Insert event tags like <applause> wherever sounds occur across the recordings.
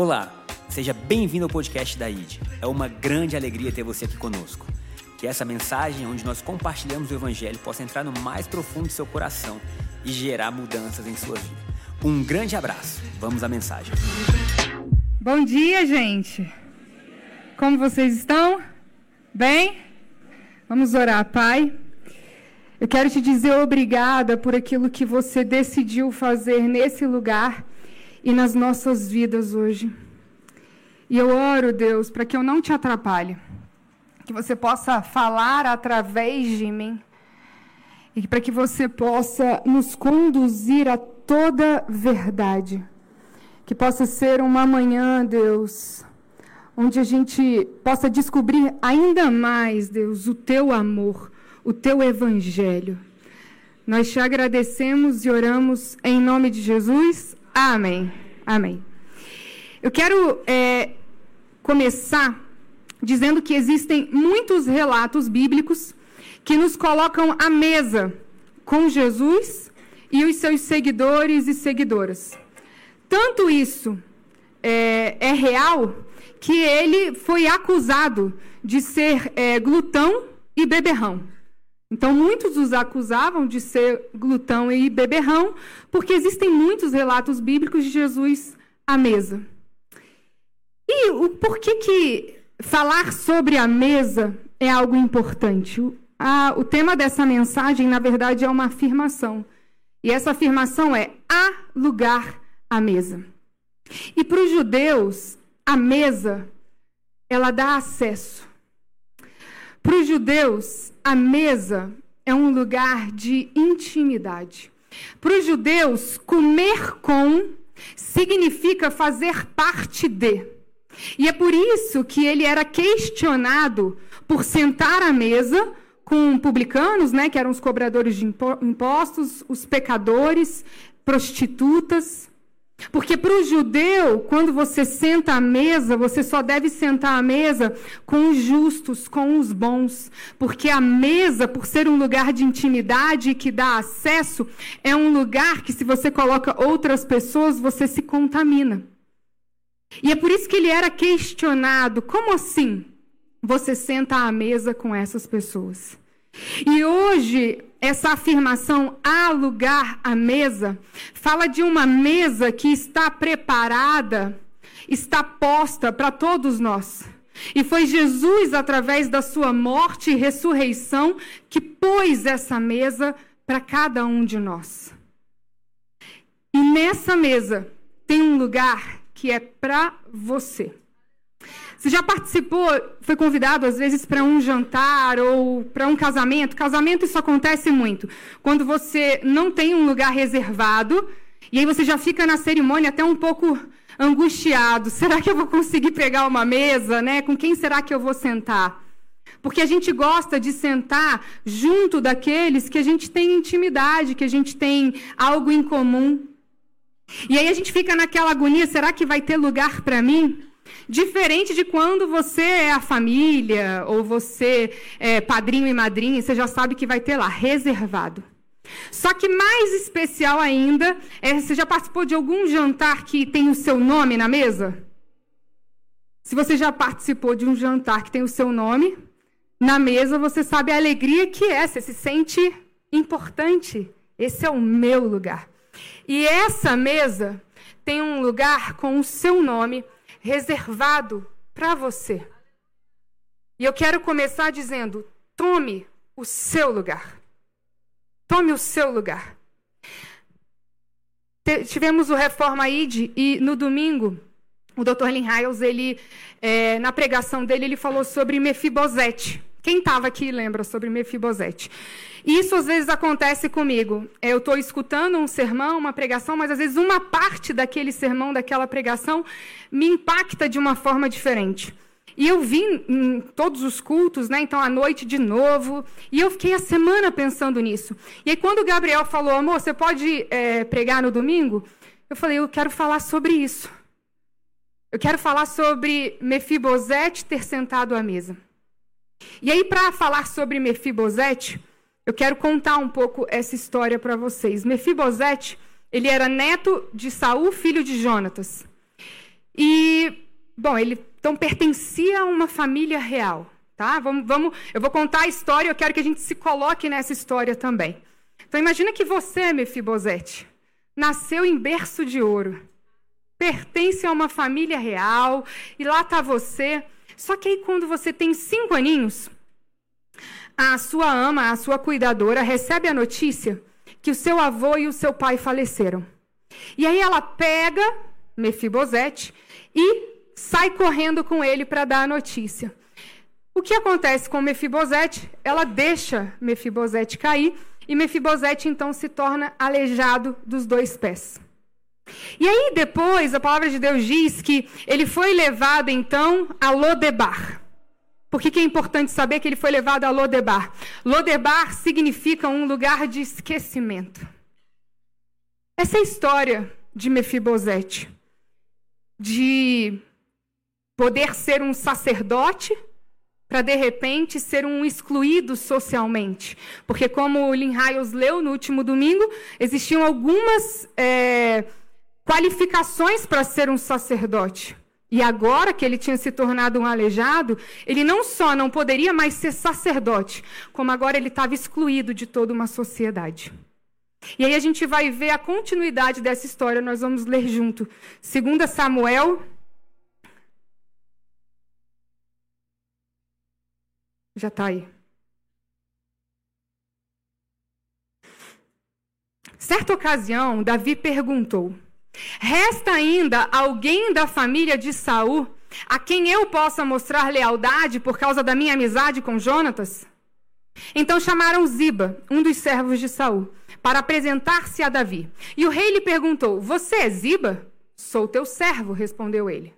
Olá, seja bem-vindo ao podcast da ID. É uma grande alegria ter você aqui conosco. Que essa mensagem, onde nós compartilhamos o Evangelho, possa entrar no mais profundo do seu coração e gerar mudanças em sua vida. Um grande abraço. Vamos à mensagem. Bom dia, gente. Como vocês estão? Bem? Vamos orar, Pai. Eu quero te dizer obrigada por aquilo que você decidiu fazer nesse lugar e nas nossas vidas hoje. E eu oro, Deus, para que eu não te atrapalhe, que você possa falar através de mim e para que você possa nos conduzir a toda verdade. Que possa ser uma manhã, Deus, onde a gente possa descobrir ainda mais, Deus, o teu amor, o teu evangelho. Nós te agradecemos e oramos em nome de Jesus. Amém. Amém. Eu quero é, começar dizendo que existem muitos relatos bíblicos que nos colocam à mesa com Jesus e os seus seguidores e seguidoras. Tanto isso é, é real que ele foi acusado de ser é, glutão e beberrão. Então, muitos os acusavam de ser glutão e beberrão, porque existem muitos relatos bíblicos de Jesus à mesa. E o porquê que falar sobre a mesa é algo importante? O, a, o tema dessa mensagem, na verdade, é uma afirmação. E essa afirmação é: há lugar à mesa. E para os judeus, a mesa, ela dá acesso. Para os judeus, a mesa é um lugar de intimidade. Para os judeus, comer com significa fazer parte de. E é por isso que ele era questionado por sentar à mesa com publicanos, né, que eram os cobradores de impostos, os pecadores, prostitutas. Porque para o judeu, quando você senta à mesa, você só deve sentar à mesa com os justos, com os bons. Porque a mesa, por ser um lugar de intimidade que dá acesso, é um lugar que, se você coloca outras pessoas, você se contamina. E é por isso que ele era questionado: como assim você senta à mesa com essas pessoas? E hoje, essa afirmação há lugar à mesa fala de uma mesa que está preparada, está posta para todos nós. E foi Jesus, através da sua morte e ressurreição, que pôs essa mesa para cada um de nós. E nessa mesa tem um lugar que é para você. Você já participou, foi convidado às vezes para um jantar ou para um casamento? Casamento isso acontece muito. Quando você não tem um lugar reservado e aí você já fica na cerimônia até um pouco angustiado. Será que eu vou conseguir pegar uma mesa, né? Com quem será que eu vou sentar? Porque a gente gosta de sentar junto daqueles que a gente tem intimidade, que a gente tem algo em comum. E aí a gente fica naquela agonia: será que vai ter lugar para mim? Diferente de quando você é a família, ou você é padrinho e madrinha, você já sabe que vai ter lá, reservado. Só que mais especial ainda, é, você já participou de algum jantar que tem o seu nome na mesa? Se você já participou de um jantar que tem o seu nome na mesa, você sabe a alegria que é, você se sente importante. Esse é o meu lugar. E essa mesa tem um lugar com o seu nome reservado para você. E eu quero começar dizendo: tome o seu lugar. Tome o seu lugar. Tivemos o Reforma ID e no domingo o Dr. Lynn Hiles, ele, é, na pregação dele, ele falou sobre Mefibosete. Quem estava aqui lembra sobre Mefibosete? Isso às vezes acontece comigo. Eu estou escutando um sermão, uma pregação, mas às vezes uma parte daquele sermão, daquela pregação, me impacta de uma forma diferente. E eu vim em todos os cultos, né? Então, à noite de novo. E eu fiquei a semana pensando nisso. E aí, quando o Gabriel falou, amor, você pode é, pregar no domingo? Eu falei, eu quero falar sobre isso. Eu quero falar sobre Mefibosete ter sentado à mesa. E aí, para falar sobre Mefibosete, eu quero contar um pouco essa história para vocês. Mefibosete, ele era neto de Saul, filho de Jonatas. E, bom, ele então pertencia a uma família real. Tá? Vamos, vamos, eu vou contar a história, eu quero que a gente se coloque nessa história também. Então imagina que você, Mefibosete, nasceu em berço de ouro, pertence a uma família real, e lá está você. Só que aí quando você tem cinco aninhos, a sua ama, a sua cuidadora, recebe a notícia que o seu avô e o seu pai faleceram. E aí ela pega Mefibosete e sai correndo com ele para dar a notícia. O que acontece com Mefibosete? Ela deixa Mefibosete cair e Mefibosete então se torna aleijado dos dois pés. E aí depois a palavra de Deus diz que ele foi levado então a Lodebar. Por que, que é importante saber que ele foi levado a Lodebar? Lodebar significa um lugar de esquecimento. Essa é a história de Mefibosete. De poder ser um sacerdote para de repente ser um excluído socialmente. Porque, como o Hiles leu no último domingo, existiam algumas é, qualificações para ser um sacerdote. E agora que ele tinha se tornado um aleijado, ele não só não poderia mais ser sacerdote, como agora ele estava excluído de toda uma sociedade. E aí a gente vai ver a continuidade dessa história, nós vamos ler junto. 2 Samuel Já está aí. Certa ocasião, Davi perguntou: Resta ainda alguém da família de Saul a quem eu possa mostrar lealdade por causa da minha amizade com Jonatas? Então chamaram Ziba, um dos servos de Saul, para apresentar-se a Davi. E o rei lhe perguntou: Você é Ziba? Sou teu servo, respondeu ele.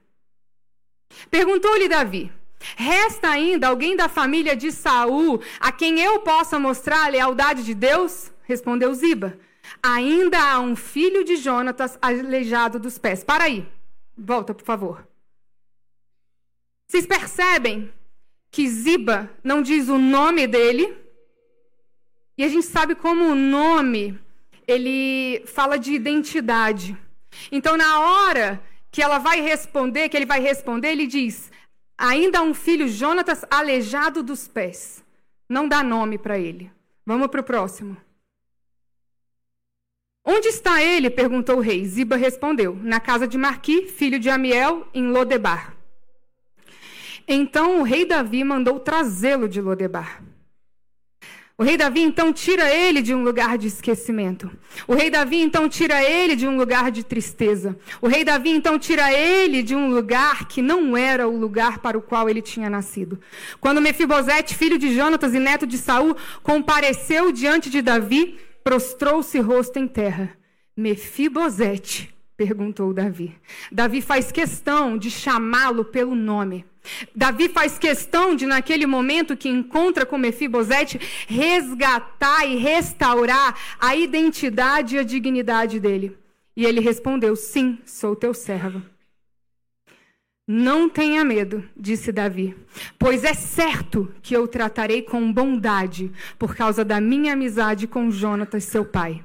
Perguntou-lhe Davi: Resta ainda alguém da família de Saul a quem eu possa mostrar a lealdade de Deus? Respondeu Ziba. Ainda há um filho de Jonatas aleijado dos pés. Para aí. Volta, por favor. Vocês percebem que Ziba não diz o nome dele? E a gente sabe como o nome ele fala de identidade. Então, na hora que ela vai responder, que ele vai responder, ele diz: Ainda há um filho, Jonatas, aleijado dos pés. Não dá nome para ele. Vamos para o próximo. Onde está ele? perguntou o rei. Ziba respondeu: Na casa de Marqui, filho de Amiel, em Lodebar. Então o rei Davi mandou trazê-lo de Lodebar. O rei Davi então tira ele de um lugar de esquecimento. O rei Davi então tira ele de um lugar de tristeza. O rei Davi então tira ele de um lugar que não era o lugar para o qual ele tinha nascido. Quando Mefibosete, filho de Jonatas e neto de Saul, compareceu diante de Davi, prostrou-se rosto em terra. Mefibosete, perguntou Davi. Davi faz questão de chamá-lo pelo nome. Davi faz questão de, naquele momento que encontra com Mefibosete, resgatar e restaurar a identidade e a dignidade dele. E ele respondeu: Sim, sou teu servo. Não tenha medo, disse Davi, pois é certo que eu tratarei com bondade por causa da minha amizade com Jonatas, seu pai.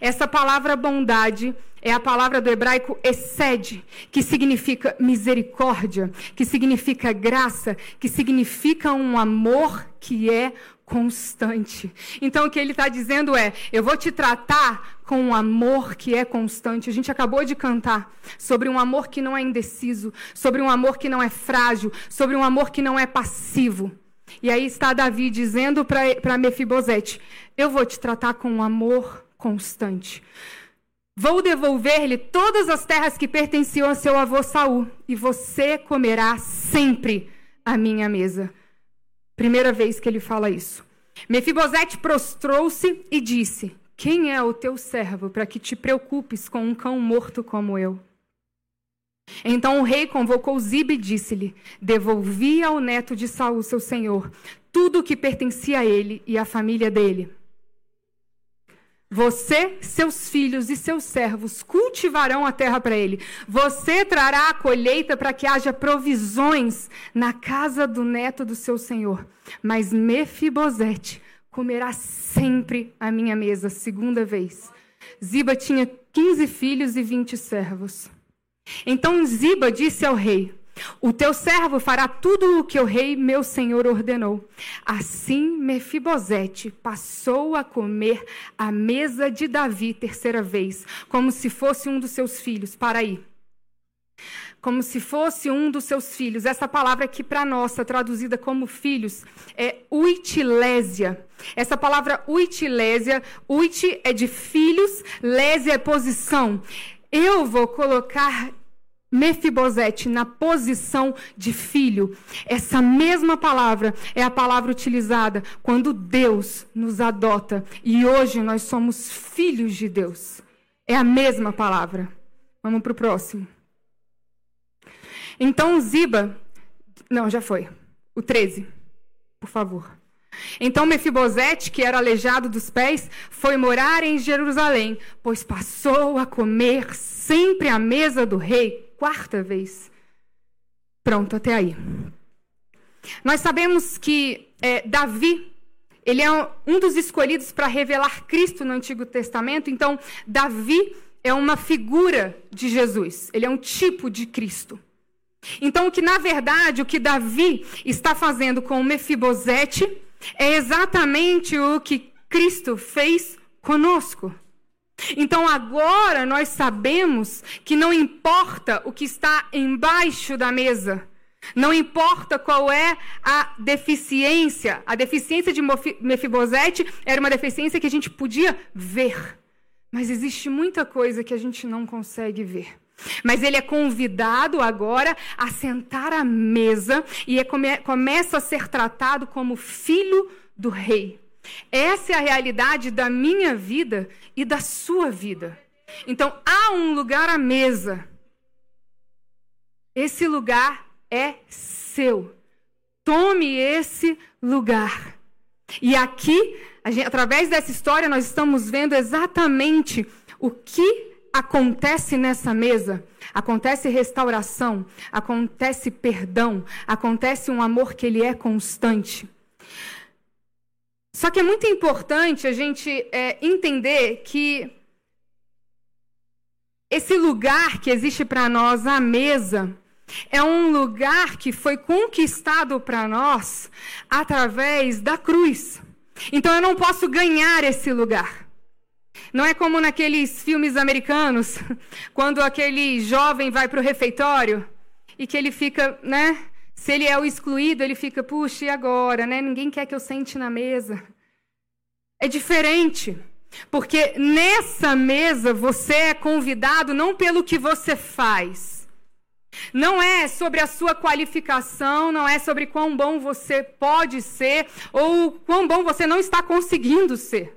Essa palavra bondade é a palavra do hebraico excede, que significa misericórdia, que significa graça, que significa um amor que é constante. Então o que ele está dizendo é: eu vou te tratar com um amor que é constante. A gente acabou de cantar sobre um amor que não é indeciso, sobre um amor que não é frágil, sobre um amor que não é passivo. E aí está Davi dizendo para Mefibosete: eu vou te tratar com um amor constante. Vou devolver-lhe todas as terras que pertenciam a seu avô Saul, e você comerá sempre a minha mesa. Primeira vez que ele fala isso. Mefibosete prostrou-se e disse: Quem é o teu servo para que te preocupes com um cão morto como eu? Então o rei convocou Zibe e disse-lhe: Devolvi ao neto de Saul, seu senhor, tudo o que pertencia a ele e à família dele. Você, seus filhos e seus servos cultivarão a terra para ele. Você trará a colheita para que haja provisões na casa do neto do seu senhor. Mas Mefibosete comerá sempre a minha mesa, segunda vez. Ziba tinha 15 filhos e 20 servos. Então Ziba disse ao rei: O teu servo fará tudo o que o rei meu senhor ordenou. Assim Mefibosete passou a comer à mesa de Davi terceira vez, como se fosse um dos seus filhos. Para aí como se fosse um dos seus filhos. Essa palavra aqui para nós, traduzida como filhos, é uitilésia. Essa palavra uitilésia, uiti é de filhos, lésia é posição. Eu vou colocar Mefibosete na posição de filho. Essa mesma palavra é a palavra utilizada quando Deus nos adota e hoje nós somos filhos de Deus. É a mesma palavra. Vamos para o próximo. Então Ziba. Não, já foi. O 13, por favor. Então Mefibosete, que era aleijado dos pés, foi morar em Jerusalém, pois passou a comer sempre à mesa do rei, quarta vez. Pronto, até aí. Nós sabemos que é, Davi, ele é um dos escolhidos para revelar Cristo no Antigo Testamento, então Davi é uma figura de Jesus, ele é um tipo de Cristo. Então, o que na verdade, o que Davi está fazendo com Mefibosete é exatamente o que Cristo fez conosco. Então agora nós sabemos que não importa o que está embaixo da mesa, não importa qual é a deficiência. A deficiência de Mefibosete era uma deficiência que a gente podia ver, mas existe muita coisa que a gente não consegue ver. Mas ele é convidado agora a sentar à mesa e é come, começa a ser tratado como filho do rei. Essa é a realidade da minha vida e da sua vida. Então há um lugar à mesa. Esse lugar é seu. Tome esse lugar. E aqui, gente, através dessa história, nós estamos vendo exatamente o que acontece nessa mesa, acontece restauração, acontece perdão, acontece um amor que ele é constante. Só que é muito importante a gente é, entender que esse lugar que existe para nós, a mesa, é um lugar que foi conquistado para nós através da cruz. Então eu não posso ganhar esse lugar. Não é como naqueles filmes americanos, <laughs> quando aquele jovem vai para o refeitório e que ele fica, né? Se ele é o excluído, ele fica, puxa, e agora, né? Ninguém quer que eu sente na mesa. É diferente. Porque nessa mesa você é convidado não pelo que você faz. Não é sobre a sua qualificação, não é sobre quão bom você pode ser ou quão bom você não está conseguindo ser.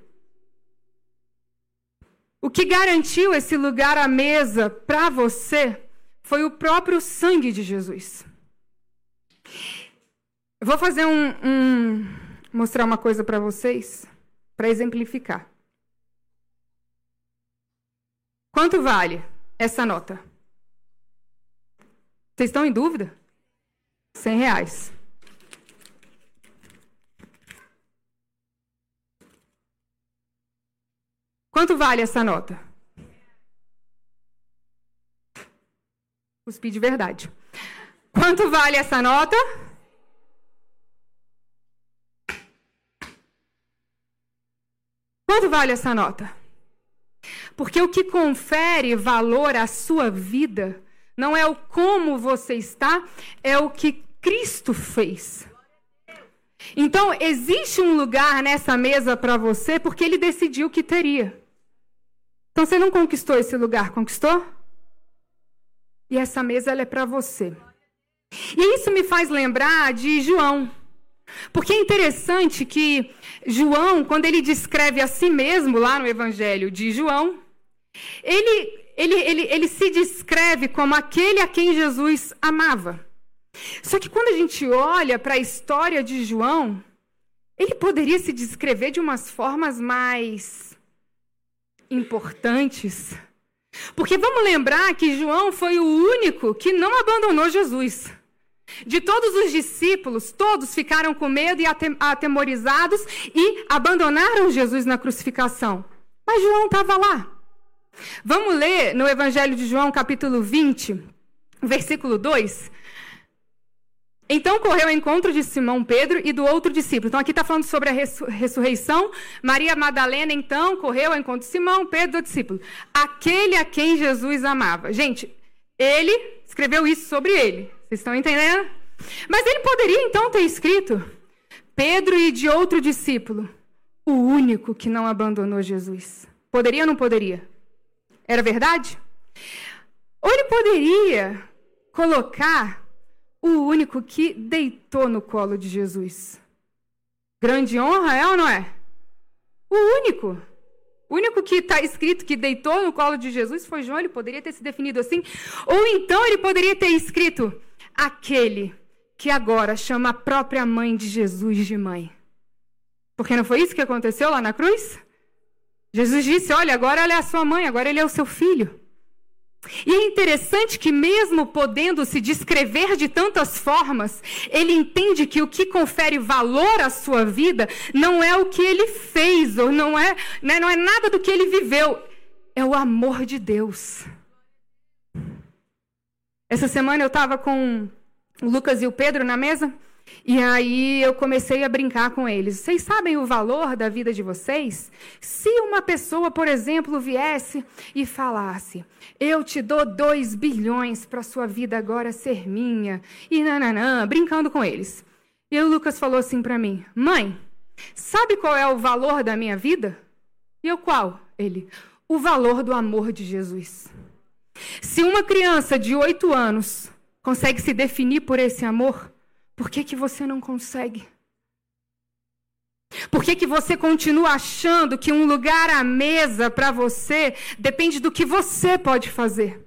O que garantiu esse lugar à mesa para você foi o próprio sangue de Jesus. Eu vou fazer um, um mostrar uma coisa para vocês para exemplificar. Quanto vale essa nota? Vocês estão em dúvida? 100 reais. Quanto vale essa nota? Cuspi de verdade. Quanto vale essa nota? Quanto vale essa nota? Porque o que confere valor à sua vida não é o como você está, é o que Cristo fez. Então, existe um lugar nessa mesa para você porque ele decidiu que teria. Então você não conquistou esse lugar, conquistou? E essa mesa é para você. E isso me faz lembrar de João. Porque é interessante que João, quando ele descreve a si mesmo lá no Evangelho de João, ele, ele, ele, ele se descreve como aquele a quem Jesus amava. Só que quando a gente olha para a história de João, ele poderia se descrever de umas formas mais importantes. Porque vamos lembrar que João foi o único que não abandonou Jesus. De todos os discípulos, todos ficaram com medo e atemorizados e abandonaram Jesus na crucificação. Mas João estava lá. Vamos ler no Evangelho de João, capítulo 20, versículo 2. Então correu ao encontro de Simão Pedro e do outro discípulo. Então aqui está falando sobre a ressurreição. Maria Madalena, então, correu ao encontro de Simão, Pedro do discípulo. Aquele a quem Jesus amava. Gente, ele escreveu isso sobre ele. Vocês estão entendendo? Mas ele poderia então ter escrito Pedro e de outro discípulo, o único que não abandonou Jesus. Poderia ou não poderia? Era verdade? Ou ele poderia colocar o único que deitou no colo de Jesus. Grande honra é ou não é? O único. O único que está escrito que deitou no colo de Jesus foi João. Ele poderia ter se definido assim. Ou então ele poderia ter escrito aquele que agora chama a própria mãe de Jesus de mãe. Porque não foi isso que aconteceu lá na cruz? Jesus disse: Olha, agora ela é a sua mãe, agora ele é o seu filho. E é interessante que, mesmo podendo se descrever de tantas formas, ele entende que o que confere valor à sua vida não é o que ele fez, ou não é, né, não é nada do que ele viveu, é o amor de Deus. Essa semana eu estava com o Lucas e o Pedro na mesa. E aí eu comecei a brincar com eles. Vocês sabem o valor da vida de vocês? Se uma pessoa, por exemplo, viesse e falasse: Eu te dou dois bilhões para sua vida agora ser minha, e nananã, brincando com eles. E o Lucas falou assim para mim: Mãe, sabe qual é o valor da minha vida? E eu qual? Ele: O valor do amor de Jesus. Se uma criança de oito anos consegue se definir por esse amor, por que, que você não consegue? Por que, que você continua achando que um lugar à mesa para você depende do que você pode fazer?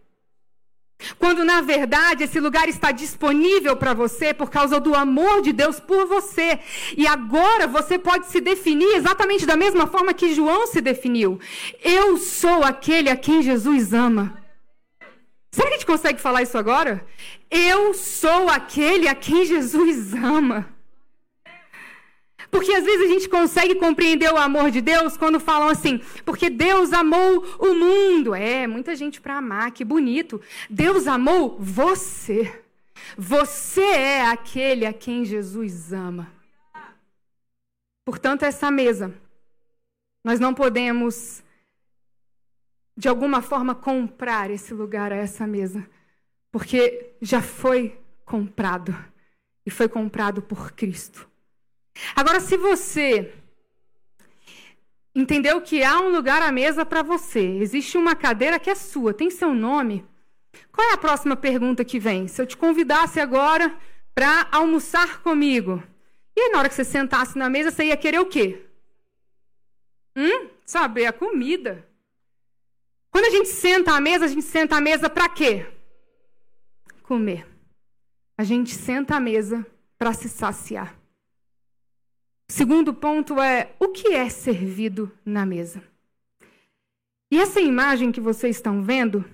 Quando na verdade esse lugar está disponível para você por causa do amor de Deus por você. E agora você pode se definir exatamente da mesma forma que João se definiu. Eu sou aquele a quem Jesus ama. Será que a gente consegue falar isso agora? Eu sou aquele a quem Jesus ama. Porque às vezes a gente consegue compreender o amor de Deus quando falam assim, porque Deus amou o mundo. É, muita gente para amar, que bonito. Deus amou você. Você é aquele a quem Jesus ama. Portanto, essa mesa, nós não podemos de alguma forma, comprar esse lugar a essa mesa, porque já foi comprado e foi comprado por Cristo. Agora, se você entendeu que há um lugar à mesa para você, existe uma cadeira que é sua, tem seu nome, qual é a próxima pergunta que vem? Se eu te convidasse agora para almoçar comigo, e aí, na hora que você sentasse na mesa, você ia querer o quê? Hum? Saber a comida. Quando a gente senta à mesa, a gente senta à mesa para quê? Comer. A gente senta à mesa para se saciar. Segundo ponto é o que é servido na mesa. E essa imagem que vocês estão vendo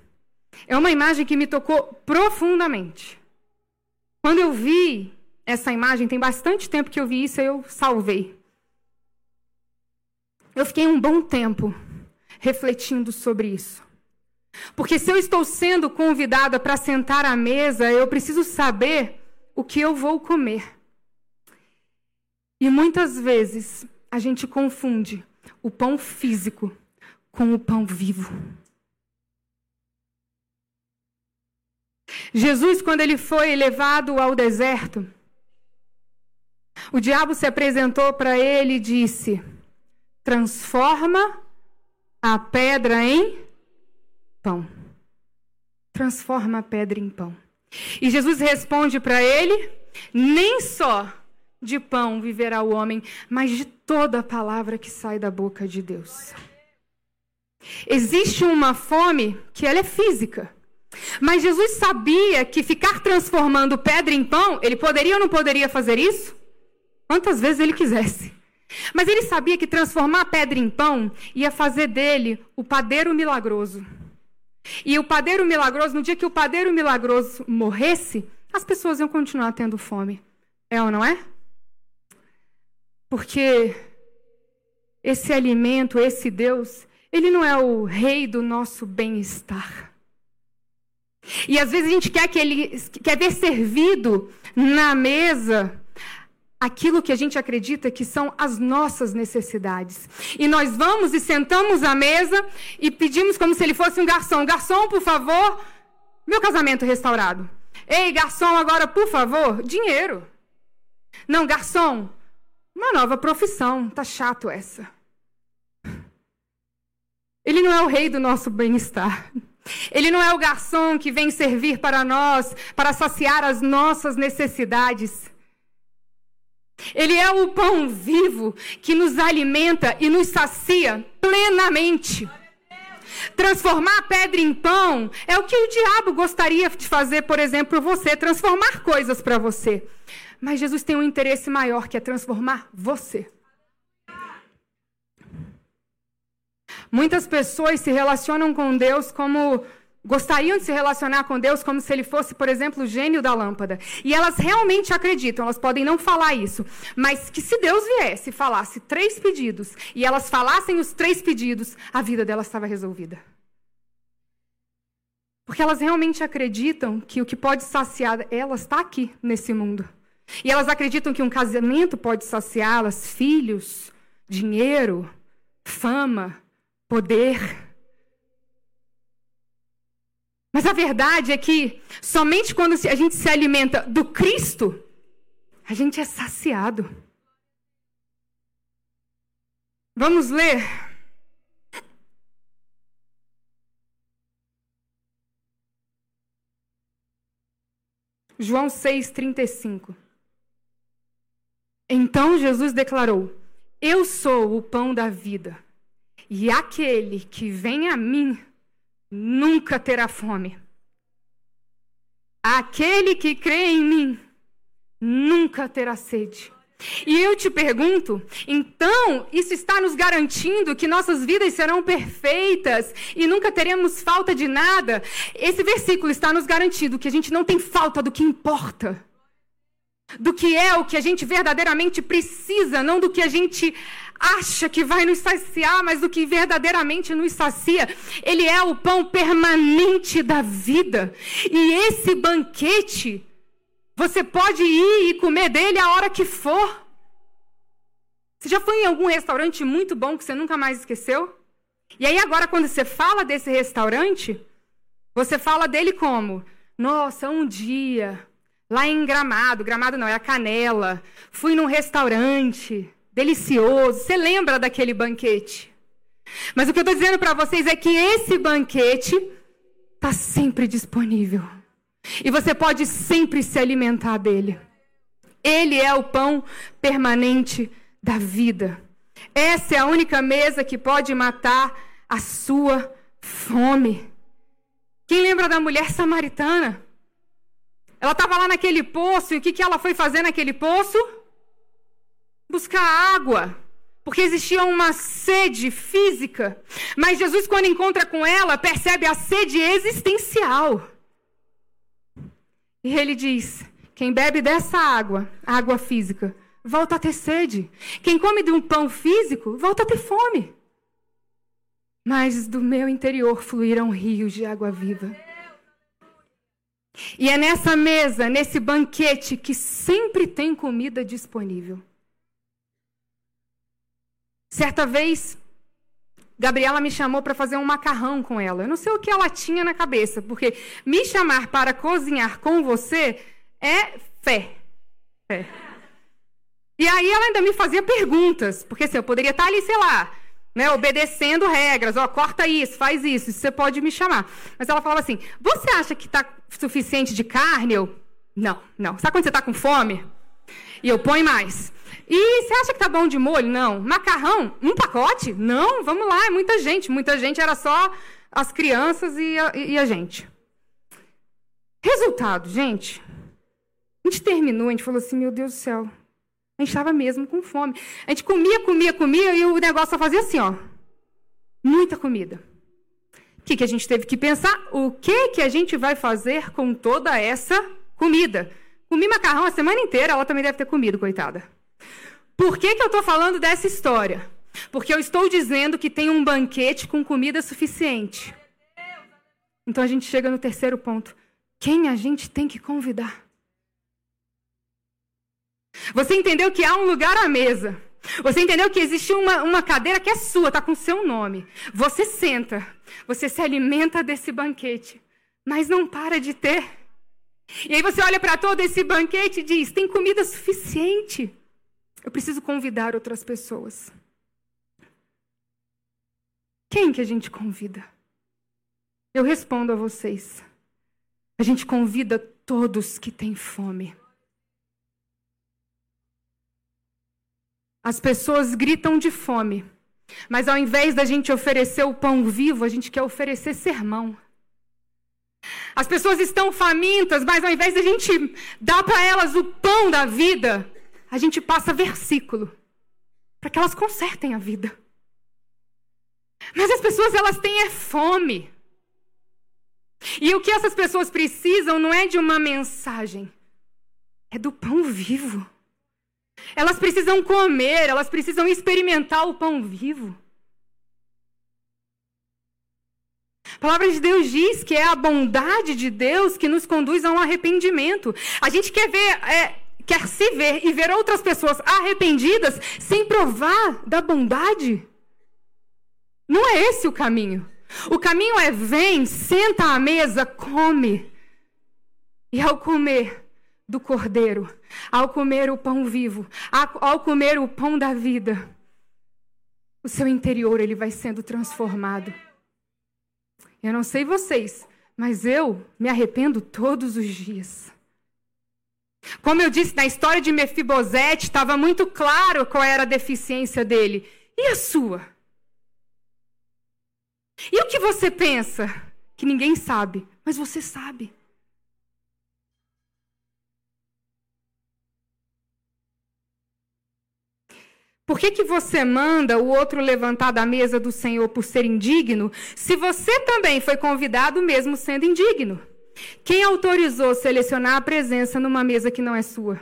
é uma imagem que me tocou profundamente. Quando eu vi essa imagem, tem bastante tempo que eu vi isso, eu salvei. Eu fiquei um bom tempo refletindo sobre isso. Porque se eu estou sendo convidada para sentar à mesa, eu preciso saber o que eu vou comer. E muitas vezes a gente confunde o pão físico com o pão vivo. Jesus, quando ele foi levado ao deserto, o diabo se apresentou para ele e disse: transforma a pedra em pão. Transforma a pedra em pão. E Jesus responde para ele: nem só de pão viverá o homem, mas de toda a palavra que sai da boca de Deus. Existe uma fome que ela é física. Mas Jesus sabia que ficar transformando pedra em pão, ele poderia ou não poderia fazer isso? Quantas vezes ele quisesse. Mas ele sabia que transformar a pedra em pão ia fazer dele o padeiro milagroso. E o padeiro milagroso, no dia que o padeiro milagroso morresse, as pessoas iam continuar tendo fome. É ou não é? Porque esse alimento, esse Deus, Ele não é o rei do nosso bem-estar. E às vezes a gente quer que ele quer ver servido na mesa aquilo que a gente acredita que são as nossas necessidades. E nós vamos e sentamos à mesa e pedimos como se ele fosse um garçom. Garçom, por favor, meu casamento restaurado. Ei, garçom, agora, por favor, dinheiro. Não, garçom, uma nova profissão. Tá chato essa. Ele não é o rei do nosso bem-estar. Ele não é o garçom que vem servir para nós, para saciar as nossas necessidades. Ele é o pão vivo que nos alimenta e nos sacia plenamente. Transformar a pedra em pão é o que o diabo gostaria de fazer, por exemplo, você, transformar coisas para você. Mas Jesus tem um interesse maior que é transformar você. Muitas pessoas se relacionam com Deus como gostariam de se relacionar com Deus como se ele fosse, por exemplo, o gênio da lâmpada. E elas realmente acreditam, elas podem não falar isso, mas que se Deus viesse e falasse três pedidos e elas falassem os três pedidos, a vida delas estava resolvida. Porque elas realmente acreditam que o que pode saciar elas está aqui nesse mundo. E elas acreditam que um casamento pode saciá-las, filhos, dinheiro, fama, poder. Mas a verdade é que somente quando a gente se alimenta do Cristo, a gente é saciado. Vamos ler. João 6,35. Então Jesus declarou: Eu sou o pão da vida, e aquele que vem a mim nunca terá fome. Aquele que crê em mim nunca terá sede. E eu te pergunto, então, isso está nos garantindo que nossas vidas serão perfeitas e nunca teremos falta de nada? Esse versículo está nos garantindo que a gente não tem falta do que importa. Do que é o que a gente verdadeiramente precisa, não do que a gente acha que vai nos saciar, mas do que verdadeiramente nos sacia. Ele é o pão permanente da vida. E esse banquete, você pode ir e comer dele a hora que for. Você já foi em algum restaurante muito bom que você nunca mais esqueceu? E aí, agora, quando você fala desse restaurante, você fala dele como? Nossa, um dia, lá em Gramado, Gramado não, é a Canela, fui num restaurante delicioso. Você lembra daquele banquete? Mas o que eu estou dizendo para vocês é que esse banquete está sempre disponível. E você pode sempre se alimentar dele. Ele é o pão permanente da vida. Essa é a única mesa que pode matar a sua fome. Quem lembra da mulher samaritana? Ela estava lá naquele poço e o que, que ela foi fazer naquele poço? Buscar água, porque existia uma sede física. Mas Jesus, quando encontra com ela, percebe a sede existencial. E ele diz: quem bebe dessa água, água física, volta a ter sede. Quem come de um pão físico, volta a ter fome. Mas do meu interior fluirão rios de água viva. E é nessa mesa, nesse banquete, que sempre tem comida disponível. Certa vez, Gabriela me chamou para fazer um macarrão com ela. Eu não sei o que ela tinha na cabeça, porque me chamar para cozinhar com você é fé. Fé. E aí ela ainda me fazia perguntas, porque assim, eu poderia estar ali, sei lá, né, obedecendo regras, ó, corta isso, faz isso, isso você pode me chamar. Mas ela falava assim: você acha que está suficiente de carne? Eu, não, não. Sabe quando você está com fome? E eu ponho mais. E você acha que tá bom de molho? Não. Macarrão? Um pacote? Não, vamos lá, é muita gente. Muita gente era só as crianças e a, e a gente. Resultado, gente. A gente terminou, a gente falou assim: meu Deus do céu. A gente estava mesmo com fome. A gente comia, comia, comia e o negócio só fazia assim, ó. Muita comida. O que, que a gente teve que pensar? O que, que a gente vai fazer com toda essa comida? Comi macarrão a semana inteira, ela também deve ter comido, coitada. Por que, que eu estou falando dessa história? Porque eu estou dizendo que tem um banquete com comida suficiente. Então a gente chega no terceiro ponto. Quem a gente tem que convidar? Você entendeu que há um lugar à mesa. Você entendeu que existe uma, uma cadeira que é sua, está com seu nome. Você senta, você se alimenta desse banquete, mas não para de ter. E aí você olha para todo esse banquete e diz: tem comida suficiente. Eu preciso convidar outras pessoas. Quem que a gente convida? Eu respondo a vocês. A gente convida todos que têm fome. As pessoas gritam de fome, mas ao invés da gente oferecer o pão vivo, a gente quer oferecer sermão. As pessoas estão famintas, mas ao invés da gente dar para elas o pão da vida, a gente passa versículo para que elas consertem a vida. Mas as pessoas elas têm é fome. E o que essas pessoas precisam não é de uma mensagem, é do pão vivo. Elas precisam comer, elas precisam experimentar o pão vivo. A palavra de Deus diz que é a bondade de Deus que nos conduz a um arrependimento. A gente quer ver, é, quer se ver e ver outras pessoas arrependidas sem provar da bondade. Não é esse o caminho. O caminho é vem, senta à mesa, come. E ao comer do cordeiro, ao comer o pão vivo, ao comer o pão da vida, o seu interior ele vai sendo transformado. Eu não sei vocês, mas eu me arrependo todos os dias. Como eu disse, na história de Mefibosete, estava muito claro qual era a deficiência dele. E a sua? E o que você pensa? Que ninguém sabe, mas você sabe. Por que, que você manda o outro levantar da mesa do Senhor por ser indigno, se você também foi convidado mesmo sendo indigno? Quem autorizou selecionar a presença numa mesa que não é sua?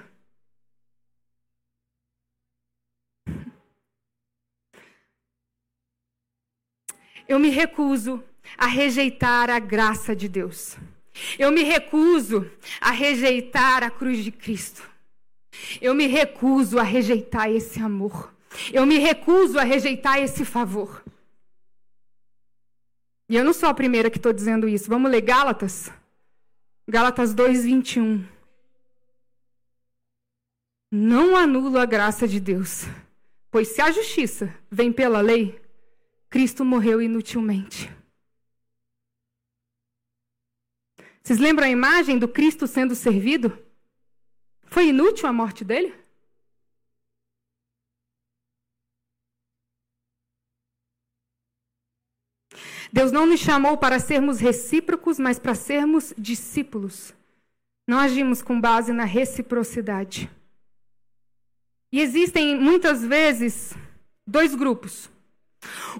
Eu me recuso a rejeitar a graça de Deus. Eu me recuso a rejeitar a cruz de Cristo. Eu me recuso a rejeitar esse amor. Eu me recuso a rejeitar esse favor. E eu não sou a primeira que estou dizendo isso. Vamos ler Gálatas? Gálatas 2, 21. Não anulo a graça de Deus, pois se a justiça vem pela lei, Cristo morreu inutilmente. Vocês lembram a imagem do Cristo sendo servido? Foi inútil a morte dele? Deus não nos chamou para sermos recíprocos, mas para sermos discípulos. Não agimos com base na reciprocidade. E existem muitas vezes dois grupos.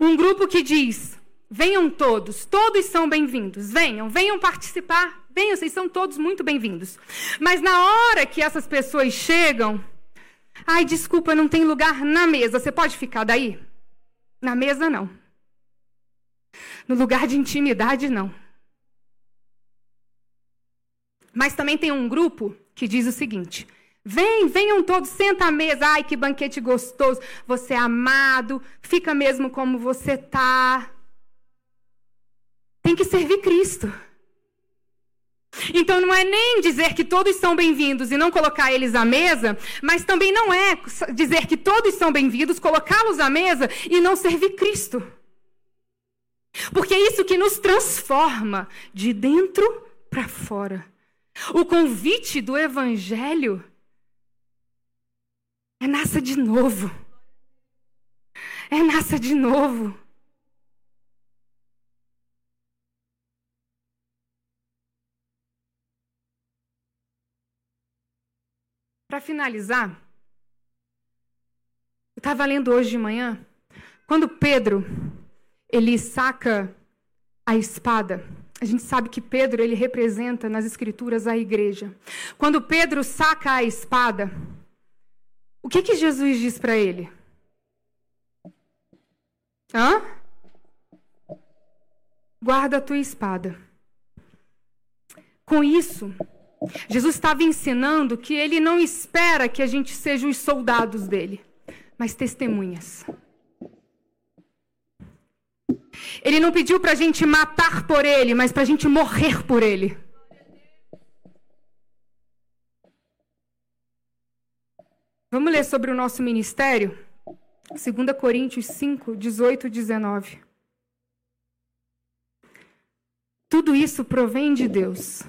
Um grupo que diz: venham todos, todos são bem-vindos, venham, venham participar, venham, vocês são todos muito bem-vindos. Mas na hora que essas pessoas chegam, ai, desculpa, não tem lugar na mesa, você pode ficar daí? Na mesa, não. No lugar de intimidade, não. Mas também tem um grupo que diz o seguinte: Vem, venham todos, senta à mesa. Ai, que banquete gostoso. Você é amado, fica mesmo como você tá. Tem que servir Cristo. Então não é nem dizer que todos são bem-vindos e não colocar eles à mesa, mas também não é dizer que todos são bem-vindos, colocá-los à mesa e não servir Cristo. Porque é isso que nos transforma de dentro para fora. O convite do Evangelho é nasça de novo. É nasça de novo. Para finalizar, eu estava lendo hoje de manhã, quando Pedro ele saca a espada. A gente sabe que Pedro ele representa nas escrituras a igreja. Quando Pedro saca a espada, o que, que Jesus diz para ele? Hã? Guarda a tua espada. Com isso, Jesus estava ensinando que ele não espera que a gente seja os soldados dele, mas testemunhas. Ele não pediu para a gente matar por ele, mas para a gente morrer por ele. Vamos ler sobre o nosso ministério? 2 Coríntios 5, 18 e 19. Tudo isso provém de Deus,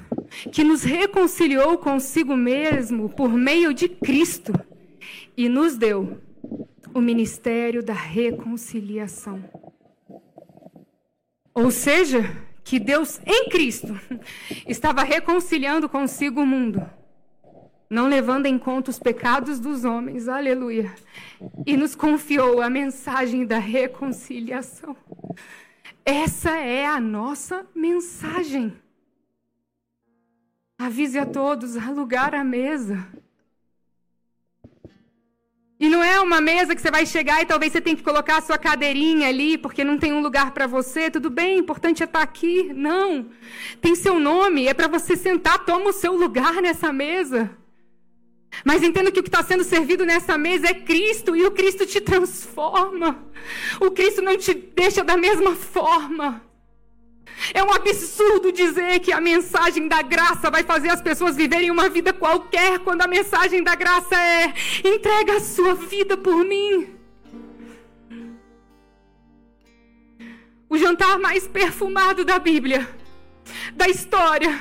que nos reconciliou consigo mesmo por meio de Cristo e nos deu o ministério da reconciliação. Ou seja, que Deus em Cristo <laughs> estava reconciliando consigo o mundo não levando em conta os pecados dos homens, aleluia, e nos confiou a mensagem da reconciliação. Essa é a nossa mensagem. Avise a todos a mesa. E não é uma mesa que você vai chegar e talvez você tenha que colocar a sua cadeirinha ali, porque não tem um lugar para você. Tudo bem, importante é estar tá aqui. Não. Tem seu nome, é para você sentar, toma o seu lugar nessa mesa. Mas entenda que o que está sendo servido nessa mesa é Cristo e o Cristo te transforma. O Cristo não te deixa da mesma forma. É um absurdo dizer que a mensagem da graça vai fazer as pessoas viverem uma vida qualquer, quando a mensagem da graça é: entrega a sua vida por mim. O jantar mais perfumado da Bíblia, da história,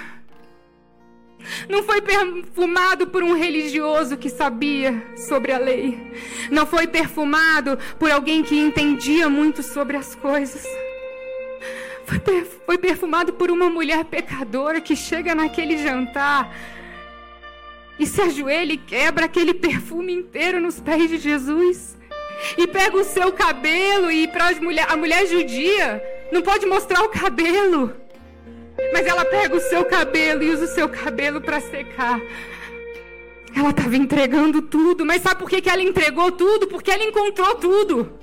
não foi perfumado por um religioso que sabia sobre a lei. Não foi perfumado por alguém que entendia muito sobre as coisas. Foi, perfumado por uma mulher pecadora que chega naquele jantar e se ajoelha e quebra aquele perfume inteiro nos pés de Jesus. E pega o seu cabelo e para a mulher judia não pode mostrar o cabelo. Mas ela pega o seu cabelo e usa o seu cabelo para secar. Ela estava entregando tudo, mas sabe por que, que ela entregou tudo? Porque ela encontrou tudo.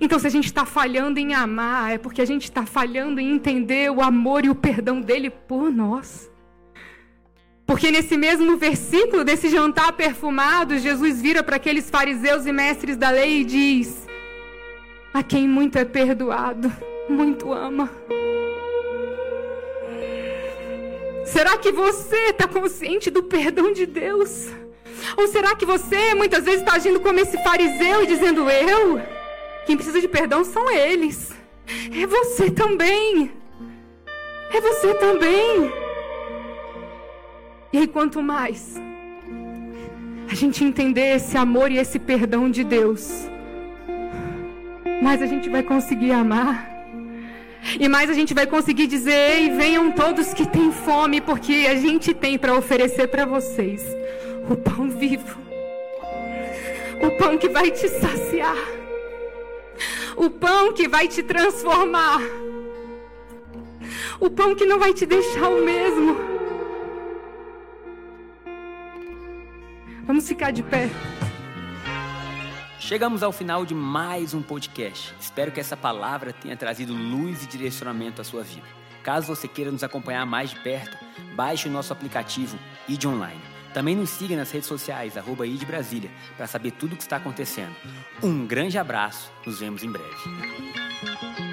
Então, se a gente está falhando em amar, é porque a gente está falhando em entender o amor e o perdão dele por nós. Porque nesse mesmo versículo desse jantar perfumado, Jesus vira para aqueles fariseus e mestres da lei e diz: A quem muito é perdoado, muito ama. Será que você está consciente do perdão de Deus? Ou será que você muitas vezes está agindo como esse fariseu e dizendo: Eu? Quem precisa de perdão são eles. É você também. É você também. E aí, quanto mais a gente entender esse amor e esse perdão de Deus, mais a gente vai conseguir amar e mais a gente vai conseguir dizer: Ei, venham todos que têm fome, porque a gente tem para oferecer para vocês o pão vivo, o pão que vai te saciar, o pão que vai te transformar, o pão que não vai te deixar o mesmo. Vamos ficar de pé. Chegamos ao final de mais um podcast. Espero que essa palavra tenha trazido luz e direcionamento à sua vida. Caso você queira nos acompanhar mais de perto, baixe o nosso aplicativo ID Online. Também nos siga nas redes sociais, arroba ID Brasília, para saber tudo o que está acontecendo. Um grande abraço, nos vemos em breve.